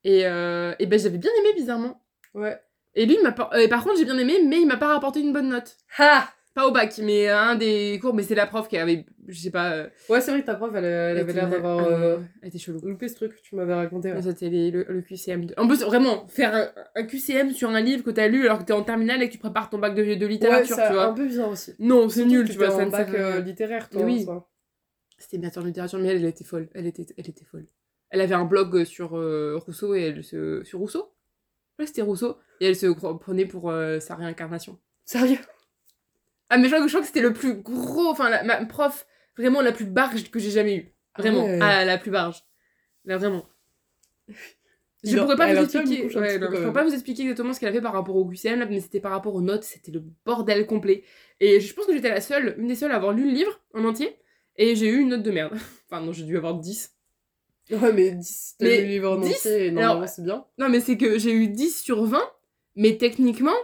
Et, euh, et ben j'avais bien aimé bizarrement. Ouais. Et lui, il m'a pas- euh, et par contre, j'ai bien aimé, mais il m'a pas rapporté une bonne note. Ha Pas au bac, mais à un des cours, mais c'est la prof qui avait, je sais pas. euh, Ouais, c'est vrai que ta prof, elle, elle avait l'air d'avoir euh, euh, Elle était chelou. loupé ce truc que tu m'avais raconté. ouais. C'était le, le QCM. de- En plus, vraiment, faire un, un QCM sur un livre que t'as lu alors que t'es en terminale et que tu prépares ton bac de, de Ouais, littérature, c'est tu vois. un peu bizarre aussi. Non, c'est nul, tu vois. en ne bac euh, littéraire, toi. Oui. en. C'était bien sûr littérature, mais elle, elle était folle. Elle était, elle était folle. Elle avait un blog sur Rousseau et elle se. Sur Rousseau? Ouais, c'était Rousseau. Et elle se prenait pour sa réincarnation. Sérieux? Ah, mais je crois, que- je crois que c'était le plus gros. Enfin, la- ma prof, vraiment la plus barge que j'ai jamais eue. Vraiment. Ouais. Ah, la plus barge. Là, vraiment. <laughs> Je en- pourrais pas vous expliquer. ouais, non, je pourrais pas vous expliquer exactement ce qu'elle a fait par rapport au QCM, là, mais c'était par rapport aux notes. C'était le bordel complet. Et je pense que j'étais la seule, une des seules à avoir lu le livre en entier. Et j'ai eu une note de merde. <laughs> Enfin, non, j'ai dû avoir 10. Ouais, mais 10, t'as lu le livre en 10, entier, et normalement c'est bien. Non, mais c'est que j'ai eu 10 sur 20, mais techniquement,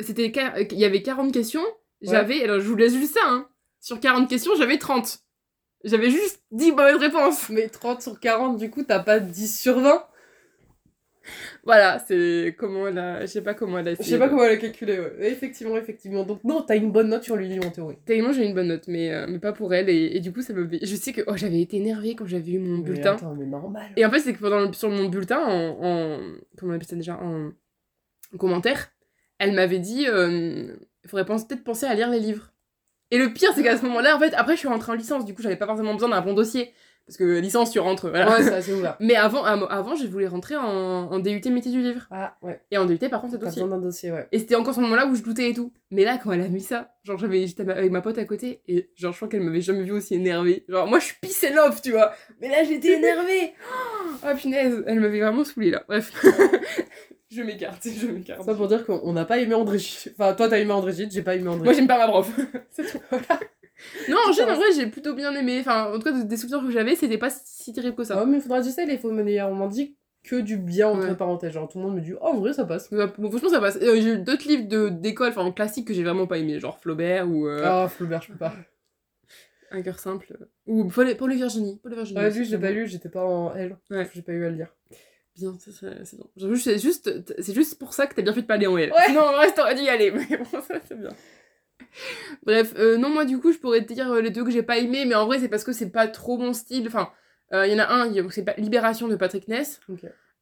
c'était il y avait 40 questions. J'avais, alors je vous laisse juste ça, hein. Sur 40 questions, j'avais 30. J'avais juste 10 bonnes réponses. Mais 30 sur 40, du coup, t'as pas 10 sur 20 Voilà, c'est comment elle a. Je sais pas comment elle a Je sais pas comment elle a calculé, ouais. Effectivement, effectivement. Donc, non, t'as une bonne note sur livre en théorie. Tellement j'ai une bonne note, mais, euh, mais pas pour elle. Et, et du coup, ça me. Je sais que oh, j'avais été énervée quand j'avais eu mon Mais bulletin. attends, mais normal. Et en fait, c'est que pendant le- sur mon bulletin, en, en- Comment on appelle ça déjà En, en commentaire, elle m'avait dit euh, il faudrait peut-être penser à lire les livres. Et le pire, c'est qu'à ce moment-là, en fait, après, je suis rentrée en licence, du coup, j'avais pas forcément besoin d'un bon dossier. Parce que licence, tu rentres. Voilà. Ouais, c'est assez ouvert. Mais avant, avant, je voulais rentrer en, en DUT métier du livre. Ah, ouais. Et en DUT, par contre, c'est dossier. besoin d'un dossier, ouais. Et c'était encore ce moment-là où je doutais et tout. Mais là, quand elle a mis ça, genre, j'avais, j'étais avec ma pote à côté, et genre, je crois qu'elle m'avait jamais vu aussi énervée. Genre, moi, je suis and love, tu vois. Mais là, j'étais énervée. <gasps> Oh, punaise, elle m'avait vraiment saoulée, là. Bref. <laughs> je m'écarte, je m'écarte. Ça pour dire qu'on n'a pas aimé André Gide. Enfin, toi, t'as aimé André Gide, j'ai pas aimé André Moi, j'aime pas ma prof. <laughs> c'est tout. non, en vrai, j'ai plutôt bien aimé. Enfin, en tout cas, des souvenirs que j'avais, c'était pas si terrible que ça. Ah, mais faudra dire ça, les faux monnayeurs. On m'en dit que du bien, entre Ouais. parenthèses. Genre, tout le monde me dit, oh, en vrai, ça passe. Ouais, bon, franchement, ça passe. Euh, j'ai eu d'autres livres de, d'école, enfin, en classique que j'ai vraiment pas aimé, genre Flaubert ou euh, Ah, Flaubert, je peux pas. Un cœur simple. Ou Paul et, Paul et Virginie. Paul et Virginie. Ouais, lui, je l'ai pas lu, j'étais pas en L. Ouais. J'ai pas eu à le lire. Bien, c'est c'est- c'est juste, c'est juste pour ça que t'as bien fait de pas aller en L. Ouais. Sinon, en vrai, t'aurais dû y aller. Mais bon, <laughs> ça, c'est bien. Bref, euh, non, moi, du coup, je pourrais te dire euh, les deux que j'ai pas aimé, mais en vrai, c'est parce que c'est pas trop mon style. Enfin, euh, il y en a un, c'est pas Libération de Patrick Ness.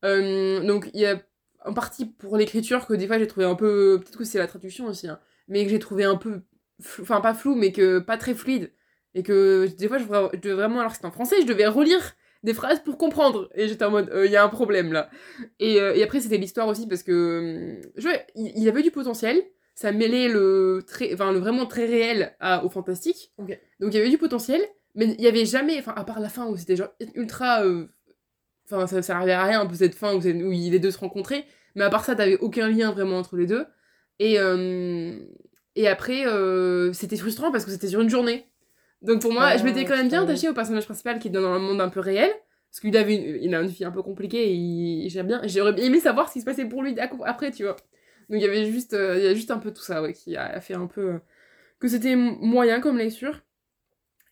Euh, donc, il y a en partie pour l'écriture que des fois j'ai trouvé un peu. Peut-être que c'est la traduction aussi, hein, mais que j'ai trouvé un peu. flou- Enfin, pas flou, mais que pas très fluide. Et que des fois, je devais vraiment, alors que c'était en français, je devais relire des phrases pour comprendre. Et j'étais en mode, euh, il y a un problème là. Et, euh, et après, c'était l'histoire aussi parce que. euh, je il, il avait du potentiel. Ça mêlait le, très, enfin, le vraiment très réel à, au fantastique. Donc il y avait du potentiel, mais il y avait jamais. Enfin, à part la fin où c'était genre ultra. euh, Enfin, ça, ça servait à rien un peu cette fin où, où les deux se rencontraient. Mais à part ça, t'avais aucun lien vraiment entre les deux. Et, euh, et après, euh, c'était frustrant parce que c'était sur une journée. Donc pour moi, Ah, je m'étais quand même bien attachée au personnage principal qui est dans un monde un peu réel. Parce qu'il avait une, il a une vie un peu compliquée et il- j'aime bien. J'aurais aimé savoir ce qui se passait pour lui après, tu vois. Donc il y avait juste, euh, il y a juste un peu tout ça, ouais, qui a fait un peu. euh, que c'était moyen comme lecture.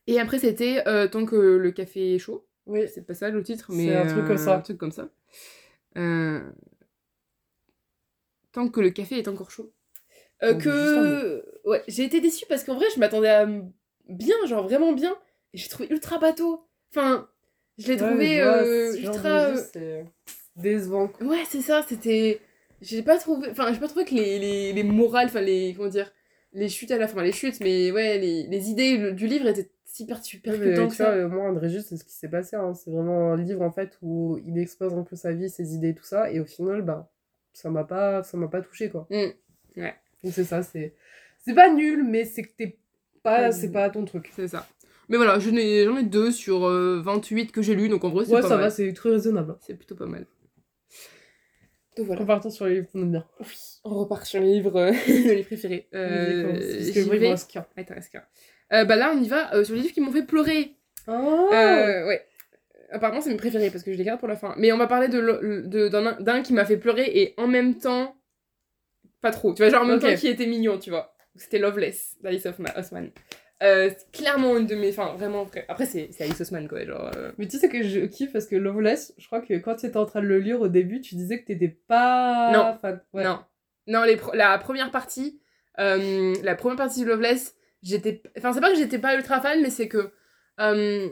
Et après, c'était euh, Tant que le café est chaud. Oui. C'est pas ça le titre, C'est mais. un truc comme ça. Un truc comme ça. Tant que le café est encore chaud. Que. Ouais, j'ai été déçue parce qu'en vrai, je m'attendais à bien, genre vraiment bien. Et j'ai trouvé ultra bateau. Enfin, je l'ai Ouais, trouvé vois, euh, de ultra. jeu, c'est décevant. Ouais, c'est ça, c'était. J'ai pas trouvé. Enfin, j'ai pas trouvé que les, les, les morales, enfin, les. Comment dire Les chutes à la fin, les chutes, mais ouais, les, les idées le- du livre étaient super, super Ouais, mais que vois, ça. euh, moi, André Gide, c'est ce qui s'est passé. hein. C'est vraiment un livre, en fait, où il expose un peu sa vie, ses idées, tout ça. Et au final, bah, ça m'a pas, ça m'a pas touché, quoi. Mm. Ouais. Donc c'est ça, c'est... C'est pas nul, mais c'est que t'es pas... Pas c'est pas ton truc. C'est ça. Mais voilà, j'en ai, j'en ai deux sur euh, 28 que j'ai lu, donc en vrai, c'est Ouais, pas ça mal. va, c'est très raisonnable. C'est plutôt pas mal. Donc voilà. En partant sur les livres qu'on aime bien. On repart sur les livres, euh, <laughs> les livres préférés. Euh, Parce que j'y moi, il me vais. reste qu'un. Ah, t'en restes qu'un. Euh, bah là, on y va euh, sur les livres qui m'ont fait pleurer. Oh Euh, ouais. Apparemment, c'est mes préférés parce que je les garde pour la fin. Mais on va parler de de- d'un d'un qui m'a fait pleurer et en même temps, pas trop. Tu vois, genre en même Ok. temps qui était mignon, tu vois. C'était Loveless d'Alice Osman. Euh, c'est clairement une de mes. Enfin, vraiment. vrai- Après, c'est Alice Osman, quoi. Genre. euh, Mais tu sais que je kiffe parce que Loveless, je crois que quand tu étais en train de le lire au début, tu disais que t'étais pas Non. Ouais. Non. Non, les pro- la première partie. euh, la première partie de Loveless, j'étais. Enfin, c'est pas que j'étais pas ultra fan, mais c'est que. euh,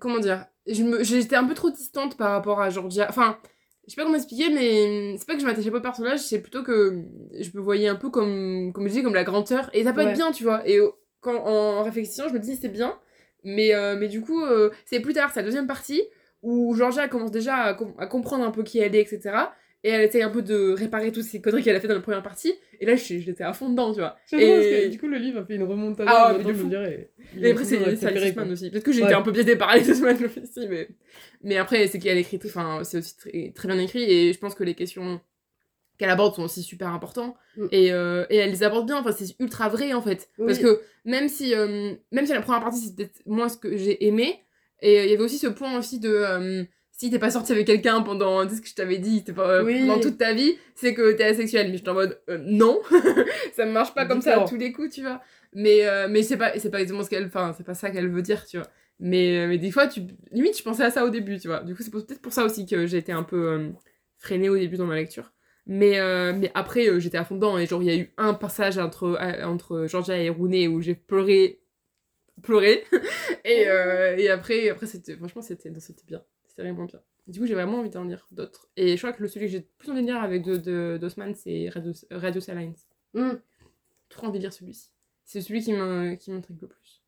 comment dire je me- J'étais un peu trop distante par rapport à Georgia. Enfin, je sais pas comment expliquer, mais c'est pas que je m'attachais pas au personnage, c'est plutôt que je me voyais un peu comme, comme je dis, comme la grande sœur. Et ça peut Ouais. être bien, tu vois. Et quand, en réflexion, je me dis c'est bien, mais, euh, mais du coup, euh, c'est plus tard, c'est la deuxième partie, où Georgia commence déjà à, com- à comprendre un peu qui elle est, etc. Et elle essaye un peu de réparer toutes ces conneries qu'elle a fait dans la première partie. Et là, je- j'étais à fond dedans, tu vois. Bien parce Et- que du coup, le livre a fait une remontada. Ah, maintenant, mais de fou. dirais, Et après, c'est Alice aussi. Peut-être que Ouais. un peu biaisée par Alice Mann <laughs> aussi, mais, mais après, c'est qu'elle écrit, enfin, c'est aussi très, très bien écrit et je pense que les questions qu'elle aborde sont aussi super importantes Mm. et, euh, et elle les aborde bien. Enfin, c'est ultra vrai en fait. Oui. Parce que même si, euh, même si la première partie c'était moins ce que j'ai aimé, et euh, il y avait aussi ce point aussi de. Si t'es pas sorti avec quelqu'un pendant, tu sais ce que je t'avais dit, t'es pas, euh, Oui. pendant toute ta vie, c'est que t'es asexuel. Mais j'étais en mode, euh, non, <laughs> ça marche pas comme ça à tous les coups, tu vois. Mais, euh, mais c'est pas, c'est pas exactement ce qu'elle, enfin, c'est pas ça qu'elle veut dire, tu vois. Mais, mais des fois, tu, limite, je pensais à ça au début, tu vois. Du coup, c'est peut-être pour ça aussi que j'ai été un peu euh, freinée au début dans ma lecture. Mais, mais après, j'étais à fond dedans. Et genre, il y a eu un passage entre, entre Georgia et Rooney où j'ai pleuré. Pleuré. <laughs> et, euh, et après, après c'était, franchement, c'était, c'était bien. C'était vraiment bien. Du coup, j'ai vraiment envie d'en lire d'autres. Et je crois que le celui que j'ai plus envie de lire avec de, de, d'Osman, c'est Radio, Radio Silence. Mm. Trop envie de lire celui-ci. C'est celui qui m'in- qui m'intrigue le plus.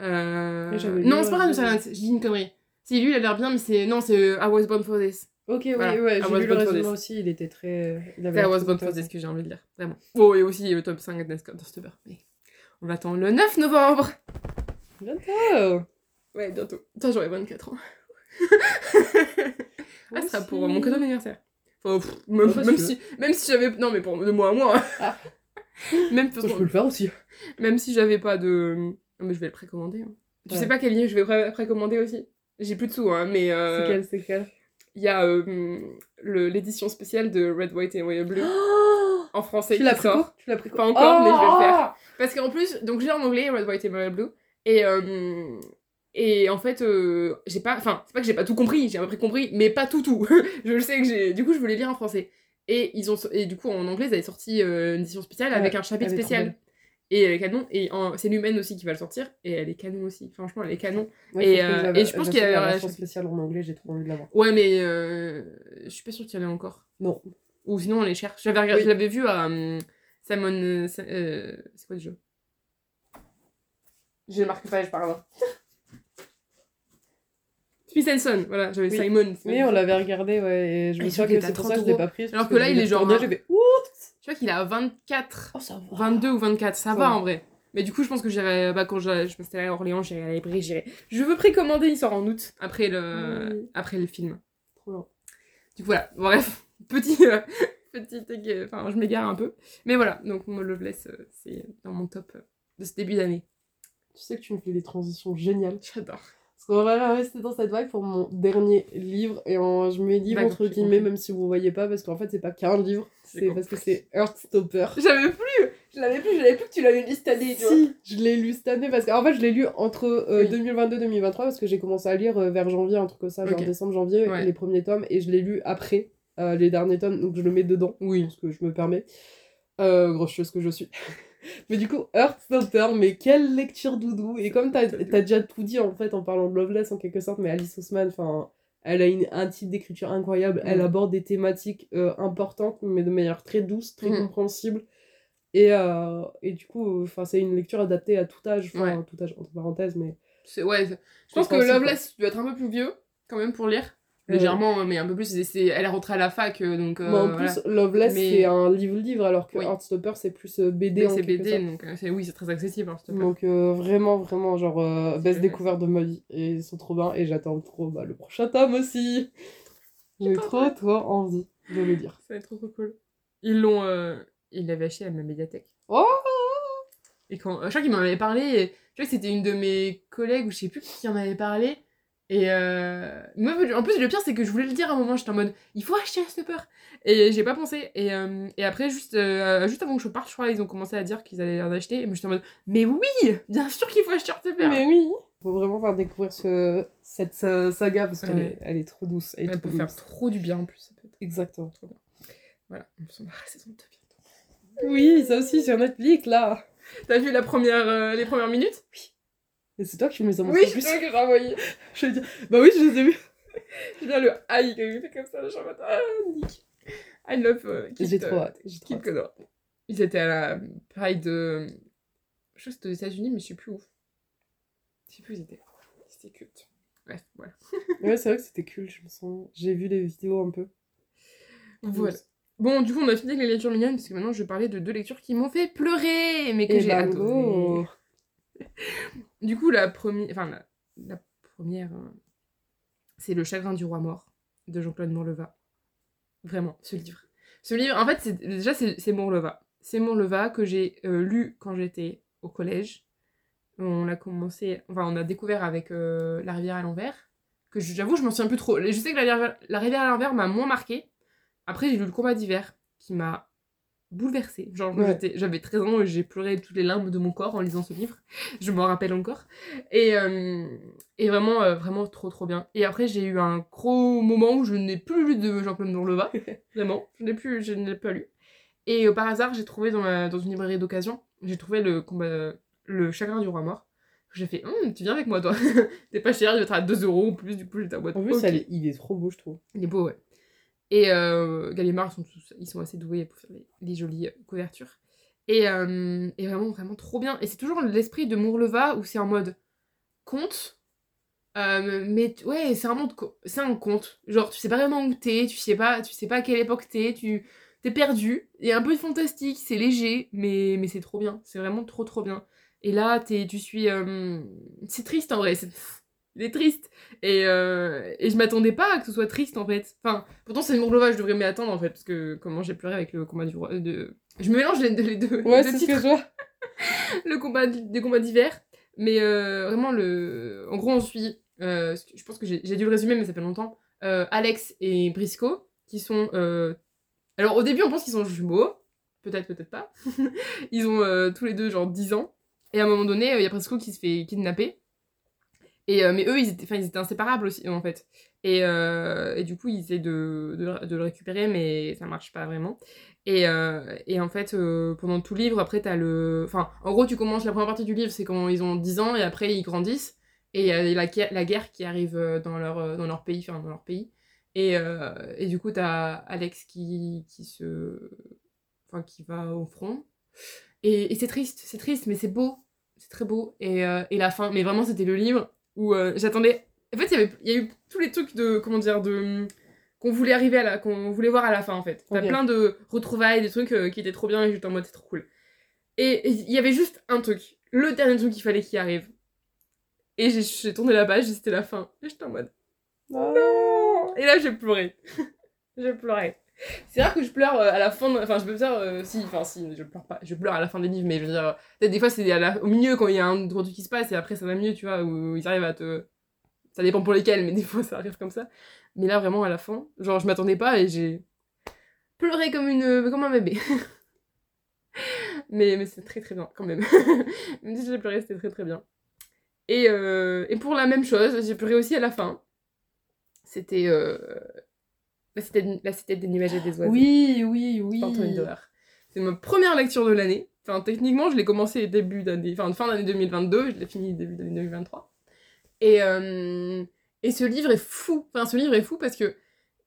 Euh... Non, c'est pas euh, Radio Silence, je dis une connerie. Si lui, il a l'air bien, mais c'est. Non, c'est euh, I Was Born for This. Ok, oui, Voilà. ouais, j'ai lu le résumé aussi, il était très. Il avait C'est I Was Born for. This que j'ai envie de lire, vraiment. Oh, et aussi le top 5 d'Interstellar. Mais on attend le 9 novembre Bientôt Ouais, bientôt. Putain, j'aurai 24 ans. <laughs> ah, ce sera pour Aussi. mon cadeau d'anniversaire. Enfin, pff, même, même si même si j'avais. Non, mais pour de moi à moi. Ah. <laughs> même, Ça, je peux le faire aussi. même si j'avais pas de. Non, mais je vais le précommander. hein. Tu Ouais. sais pas quel livre je vais pré- précommander aussi? J'ai plus de sous, hein, mais. euh, C'est quel, c'est quel? Il y a euh, l'édition spéciale de Red, White and Royal Blue <gasps> en français Tu l'as pris Tu l'as pris Pas encore, mais je vais le faire. Oh Parce qu'en plus, donc je l'ai en anglais, Red, White and Royal Blue. Et, euh, et en fait, euh, j'ai pas. Enfin, c'est pas que j'ai pas tout compris, j'ai à peu près compris, mais pas tout tout. <laughs> je le sais que j'ai. Du coup, je voulais lire en français. Et, ils ont, et du coup, en anglais, ils avaient sorti euh, une édition spéciale avec Ouais, un chapitre spécial. Et elle est canon. Et en- c'est l'humaine aussi qui va le sortir. Et elle est canon aussi. Franchement, elle est canon. Ouais, Et, euh, et je pense qu'il y a- la version spéciale en anglais, j'ai trop envie de l'avoir. Ouais, mais euh, je suis pas sûre qu'il y en ait encore. Non. Ou sinon, on les cherche. J'avais regardé, Oui. je l'avais vu à hum, Simon. euh, c'est quoi le jeu? J'ai marqué page, pardon. Son, voilà, j'avais Oui. Simon. Oui, on l'avait regardé, ouais, et je me souviens que c'est à pour ça que 30 je l'ai pas prise. Alors que là, il est genre fait Je crois qu'il a 24, Oh, ça va. 22 ou 24, ça, Ça va va. en vrai. Mais du coup, je pense que j'irai, bah, quand je, je m'installe à Orléans, j'irai à la librairie, j'irai. Je veux précommander, il sort en août, après le, Oui. après le film. Trop bien. Du coup, voilà, bref, <laughs> petit, euh, petit, ég- enfin, je m'égare un peu. Mais voilà, donc moi, Loveless, euh, c'est dans mon top euh, de ce début d'année. Tu sais que tu me fais des transitions géniales. J'adore. Parce qu'on va rester dans cette vibe pour mon dernier livre. Et en- je mets livre entre guillemets, même si vous voyez pas, parce qu'en fait, c'est pas qu'un livre. C'est parce que c'est Heartstopper. <laughs> J'avais plus, je l'avais plus, je l'avais plus que tu l'avais lu cette année. Si, je l'ai lu cette année parce qu'en fait, je l'ai lu entre euh, Oui. 2022-2023 parce que j'ai commencé à lire euh, vers janvier, un truc comme ça, genre Ok. décembre-janvier, Ouais. les premiers tomes, et je l'ai lu après euh, les derniers tomes, donc je le mets dedans, Oui. parce que je me permets. Euh, grosse chose que je suis. <laughs> mais du coup, Heartstopper, mais quelle lecture doudou Et comme t'as as déjà tout dit en fait en parlant de Loveless en quelque sorte, mais Alice Ousmane, enfin, elle a une, un type d'écriture incroyable, elle Mm. aborde des thématiques euh, importantes, mais de manière très douce, très Mm. compréhensible. Et, euh, et du coup, enfin, c'est une lecture adaptée à tout âge, enfin, Ouais. tout âge entre parenthèses, mais Ouais, je pense que Loveless, tu dois être un peu plus vieux, quand même, pour lire. Ouais. Légèrement, mais un peu plus. c'est- c'est- Elle est rentrée à la fac, euh, donc. euh, mais en voilà. plus, Loveless, Mais- c'est un livre-livre, alors que Oui. Heartstopper, c'est plus euh, BD Mais c'est BD, sorte. donc euh, c'est- oui, c'est très accessible. plaît. Donc euh, vraiment, vraiment, genre, euh, best découverte de ma vie. Et ils sont trop bien, et j'attends trop bah, le prochain tome aussi. J'ai trop, trop envie de le lire. Ça va être trop, trop cool. Ils l'ont. euh, Ils l'avaient acheté à ma médiathèque. Oh Et quand. Je crois qu'il m'en avait parlé. Je crois que c'était une de mes collègues, ou je sais plus qui en avait parlé. Et euh... moi, en plus, le pire, c'est que je voulais le dire à un moment. J'étais en mode, il faut acheter Stopper. Et j'ai pas pensé. Et, euh, et après, juste, euh, juste avant que je parte, je crois, ils ont commencé à dire qu'ils allaient en acheter. Et moi, j'étais en mode, mais oui, bien sûr qu'il faut acheter Stopper. Mais oui Faut vraiment faire découvrir ce, cette sa- saga, parce qu'elle Ouais. est, elle est trop douce. Elle Elle peut faire trop du bien en plus. Ça peut être Exactement. trop bien. Voilà, on s'en va à la saison 2 bientôt. Oui, ça aussi sur Netflix, là T'as vu la première, les premières minutes? Et c'est toi qui me les as Oui, montrés c'est plus. toi que j'ai envoyé. <laughs> Je vais dire, bah oui, je les ai vus. <laughs> J'ai bien le aïe fait comme ça, je suis en mode ah, Nick. I love Kit, J'ai trop euh, hâte. J'ai trop hâte. Connor. Ils étaient à la Pride de. Je crois que c'était aux États-Unis, mais je sais plus où. Je sais plus où ils étaient. C'était culte. Bref, voilà. <laughs> Ouais, c'est vrai que c'était cool, je me sens. J'ai vu les vidéos un peu. Voilà. Bon, du coup, on a fini avec les lectures mignonnes, parce que maintenant je vais parler de deux lectures qui m'ont fait pleurer, mais que Et j'ai adoré. Du coup, la première. Enfin, la, la première. euh, C'est Le chagrin du roi mort de Jean-Claude Morleva. Vraiment, ce livre. Ce livre, en fait, déjà, c'est Morleva. C'est Morleva que j'ai euh, lu quand j'étais au collège. On l'a commencé. Enfin, on a découvert avec euh, La rivière à l'envers. Que j'avoue, je m'en souviens plus trop. Je sais que La rivière, la rivière à l'envers m'a moins marqué. Après, j'ai lu Le combat d'hiver qui m'a bouleversée. Genre, Ouais. j'avais 13 ans et j'ai pleuré toutes les larmes de mon corps en lisant ce livre. <laughs> Je m'en rappelle encore. Et, euh, et vraiment, euh, vraiment trop, trop bien. Et après, j'ai eu un gros moment où je n'ai plus lu de Jean-Claude Morleva. <laughs> vraiment, je n'ai plus, je ne l'ai pas lu. Et euh, par hasard, j'ai trouvé dans, dans une librairie d'occasion, j'ai trouvé le, combat, le chagrin du roi mort. J'ai fait, Hum, tu viens avec moi, toi. <laughs> T'es pas cher, il va être à 2 euros en plus. Du coup, j'étais en mode. En plus, il est trop beau, je trouve. Il est beau, ouais. Et euh, Gallimard, ils sont, ils sont assez doués pour faire les, jolies euh, couvertures. Et, euh, et vraiment, vraiment trop bien. Et c'est toujours l'esprit de Mourleva où c'est en mode conte. euh, mais ouais, c'est un monde, c'est un conte. Genre, tu sais pas vraiment où t'es, tu sais pas, tu sais pas à quelle époque t'es, tu t'es perdu. Il y a un peu de fantastique, c'est léger, mais, mais c'est trop bien. C'est vraiment trop trop bien. Et là, t'es, tu suis, c'est triste en vrai. Il est triste. Et, euh, et je m'attendais pas à que ce soit triste en fait. Enfin, pourtant c'est Mourlova, je devrais m'y attendre en fait, parce que comment j'ai pleuré avec le combat du roi. De... Je mélange les, les deux, Ouais, c'est ce que je vois. <laughs> le combat des combats d'hiver. Mais euh, vraiment, le... en gros, on suit, euh, je pense que j'ai dû le résumer, mais ça fait longtemps, euh, Alex et Briscoe, qui sont. Alors au début, on pense qu'ils sont jumeaux, peut-être, peut-être pas. <laughs> ils ont tous les deux genre 10 ans. Et à un moment donné, il y a Briscoe qui se fait kidnapper. Et, euh, mais eux, ils étaient, ils étaient inséparables aussi, en fait. Et, euh, et du coup, ils essaient de, de, de le récupérer, mais ça marche pas vraiment. Et, euh, et en fait, pendant tout le livre, après, t'as le. Enfin, en gros, tu commences la première partie du livre, c'est quand ils ont 10 ans, et après, ils grandissent. Et il y a la, la guerre qui arrive dans leur, dans leur pays, enfin, dans leur pays. Et, et du coup, t'as Alex qui, qui se. Enfin, qui va au front. Et, et c'est triste, c'est triste, mais c'est beau. C'est très beau. Et, et la fin, mais vraiment, c'était le livre où euh, j'attendais. En fait, il y avait- il y a eu tous les trucs de. Comment dire de qu'on voulait arriver à la qu'on voulait voir à la fin en fait t'as Ok. plein de retrouvailles des trucs euh, qui étaient trop bien et j'étais en mode c'est trop cool et il y avait juste un truc le dernier truc qu'il fallait qu'il arrive et j'ai- j'ai tourné la page et c'était la fin et j'étais en mode non et là j'ai pleuré <laughs> j'ai pleuré c'est rare que je pleure euh, à la fin enfin je peux dire euh, si enfin si je pleure pas je pleure à la fin des livres mais je veux dire peut-être des fois c'est au milieu quand il y a un gros truc qui se passe et après ça va mieux tu vois où ils arrivent à te ça dépend pour lesquels mais <laughs> des fois ça arrive comme ça. Mais là vraiment à la fin genre je m'attendais pas et j'ai pleuré comme une comme un bébé. <laughs> Mais mais c'est très très bien quand même. <laughs> Même si j'ai pleuré c'était très très bien. Et, euh, et pour la même chose j'ai pleuré aussi à la fin. C'était euh, la cité la cité des nuages et des oiseaux Oui, oui, oui. C'est ma première lecture de l'année. Enfin, techniquement, je l'ai commencé début d'année, enfin, fin d'année 2022, je l'ai fini début d'année 2023. Et, euh, et ce livre est fou. Enfin, ce livre est fou parce que,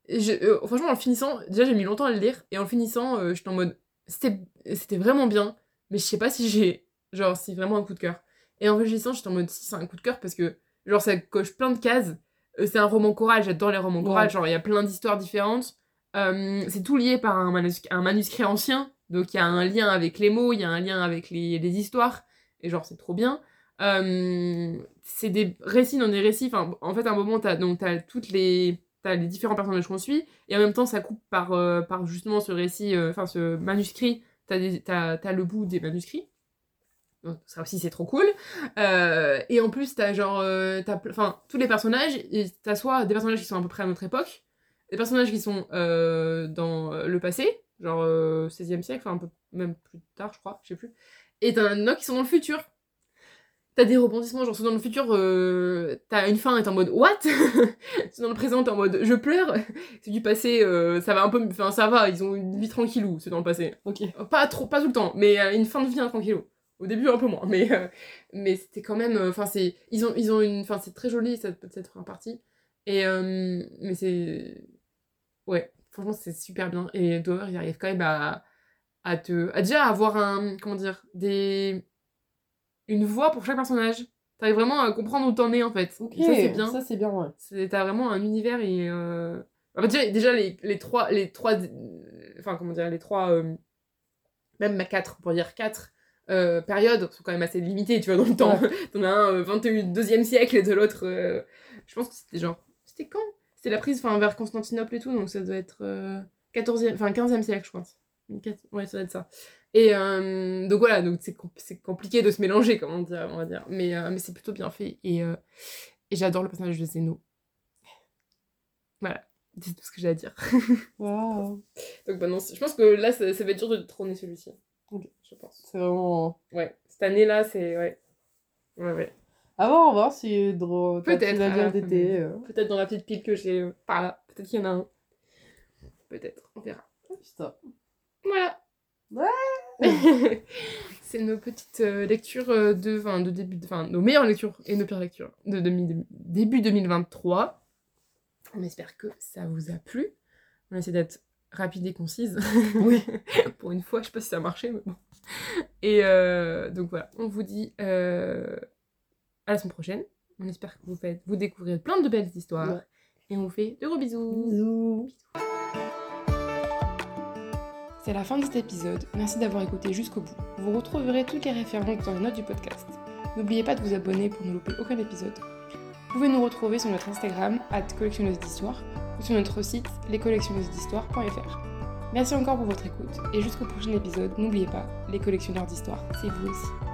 je- euh, franchement, en le finissant, déjà, j'ai mis longtemps à le lire, et en le finissant, euh, j'étais en mode, c'était c'était vraiment bien, mais je sais pas si j'ai, genre, si vraiment un coup de cœur. Et en réfléchissant, j'étais en mode, si, c'est un coup de cœur parce que, genre, ça coche plein de cases. Euh, C'est un roman choral, j'adore les romans chorales, Ouais. genre, il y a plein d'histoires différentes. Euh, c'est tout lié par un, manus- un manuscrit ancien, donc il y a un lien avec les mots, il y a un lien avec les, les histoires, et genre c'est trop bien. Euh, c'est des récits dans des récits, enfin en fait à un moment t'as donc t'as toutes les t'as les différents personnages qu'on suit, et en même temps ça coupe par, euh, par justement ce récit, enfin ce manuscrit, t'as des- t'as t'as le bout des manuscrits. Ça aussi c'est trop cool. Euh, et en plus t'as genre, euh, enfin tous les personnages, t'as soit des personnages qui sont à peu près à notre époque, des personnages qui sont euh, dans le passé, genre euh, 16e siècle, enfin un peu même plus tard, je crois, je sais plus. Et t'en as qui sont dans le futur. T'as des rebondissements, genre, ceux dans le futur, t'as une fin et t'es en mode What? <laughs> Ceux dans le présent, t'es en mode Je pleure? <laughs> C'est du passé, ça va un peu. Enfin, ça va, ils ont une vie tranquillou, ceux dans le passé. Ok. Pas trop, pas tout le temps, mais une fin de vie hein, tranquillou. Au début, un peu moins, mais, euh, mais c'était quand même. Enfin, c'est. Ils ont, ils ont une. Enfin, c'est très joli, cette, cette première partie. Et. euh, mais c'est. Ouais, franchement, c'est super bien. Et Dover, il arrive quand même à. à te. à déjà avoir un. Comment dire Des. Une voix pour chaque personnage. T'arrives vraiment à comprendre où t'en es, en fait. Et ça, c'est bien. Ça, c'est bien, ouais. T'as vraiment un univers et. Euh... bah, déjà, déjà les, les trois. Les trois euh, enfin, comment dire, les trois. euh, Même ma quatre, pour dire quatre euh, périodes sont quand même assez limitées, tu vois, dans le temps. <laughs> T'en as un euh, 22e siècle et de l'autre. euh, Je pense que c'était genre. C'était quand? C'était la prise enfin, vers Constantinople et tout, donc ça doit être. euh, 14e. Enfin, 15e siècle, je pense. Ouais, ça doit être ça. Et euh, donc voilà, donc c'est com- c'est compliqué de se mélanger, comment dire, on va dire. Mais, euh, mais c'est plutôt bien fait. Et, euh, et j'adore le personnage de Zeno. Voilà, c'est tout ce que j'ai à dire. <laughs> Waouh. Donc bah non, je pense que là, ça, ça va être dur de trôner celui-ci. Je pense. C'est vraiment. Ouais, cette année-là, c'est... Ouais. Ouais, ouais. Voir, on va voir si drôle. Peut-être, d'été. mais- <laughs> euh. Peut-être dans la petite pile que j'ai euh, par là. Peut-être qu'il y en a un. Peut-être, on verra. Putain. Voilà. Ouais. <laughs> c'est nos petites euh, lectures euh, de, enfin, de début, enfin nos meilleures lectures et nos pires lectures de, demi- de- début 2023. On espère que ça vous a plu. On essaie d'être rapide et concise. Oui. <laughs> Pour une fois, je sais pas si ça a marché, mais bon. <laughs> Et euh, donc voilà, on vous dit euh, à la semaine prochaine. On espère que vous faites, vous découvrirez plein de belles histoires. Ouais. Et on vous fait de gros bisous. Bisous. C'est la fin de cet épisode, merci d'avoir écouté jusqu'au bout. Vous retrouverez toutes les références dans les notes du podcast. N'oubliez pas de vous abonner pour ne louper aucun épisode. Vous pouvez nous retrouver sur notre Instagram, collectionneuse d'histoire, ou sur notre site, lescollectionneuses-d'histoire.fr. Merci encore pour votre écoute, et jusqu'au prochain épisode, n'oubliez pas, les collectionneurs d'histoire, c'est vous aussi.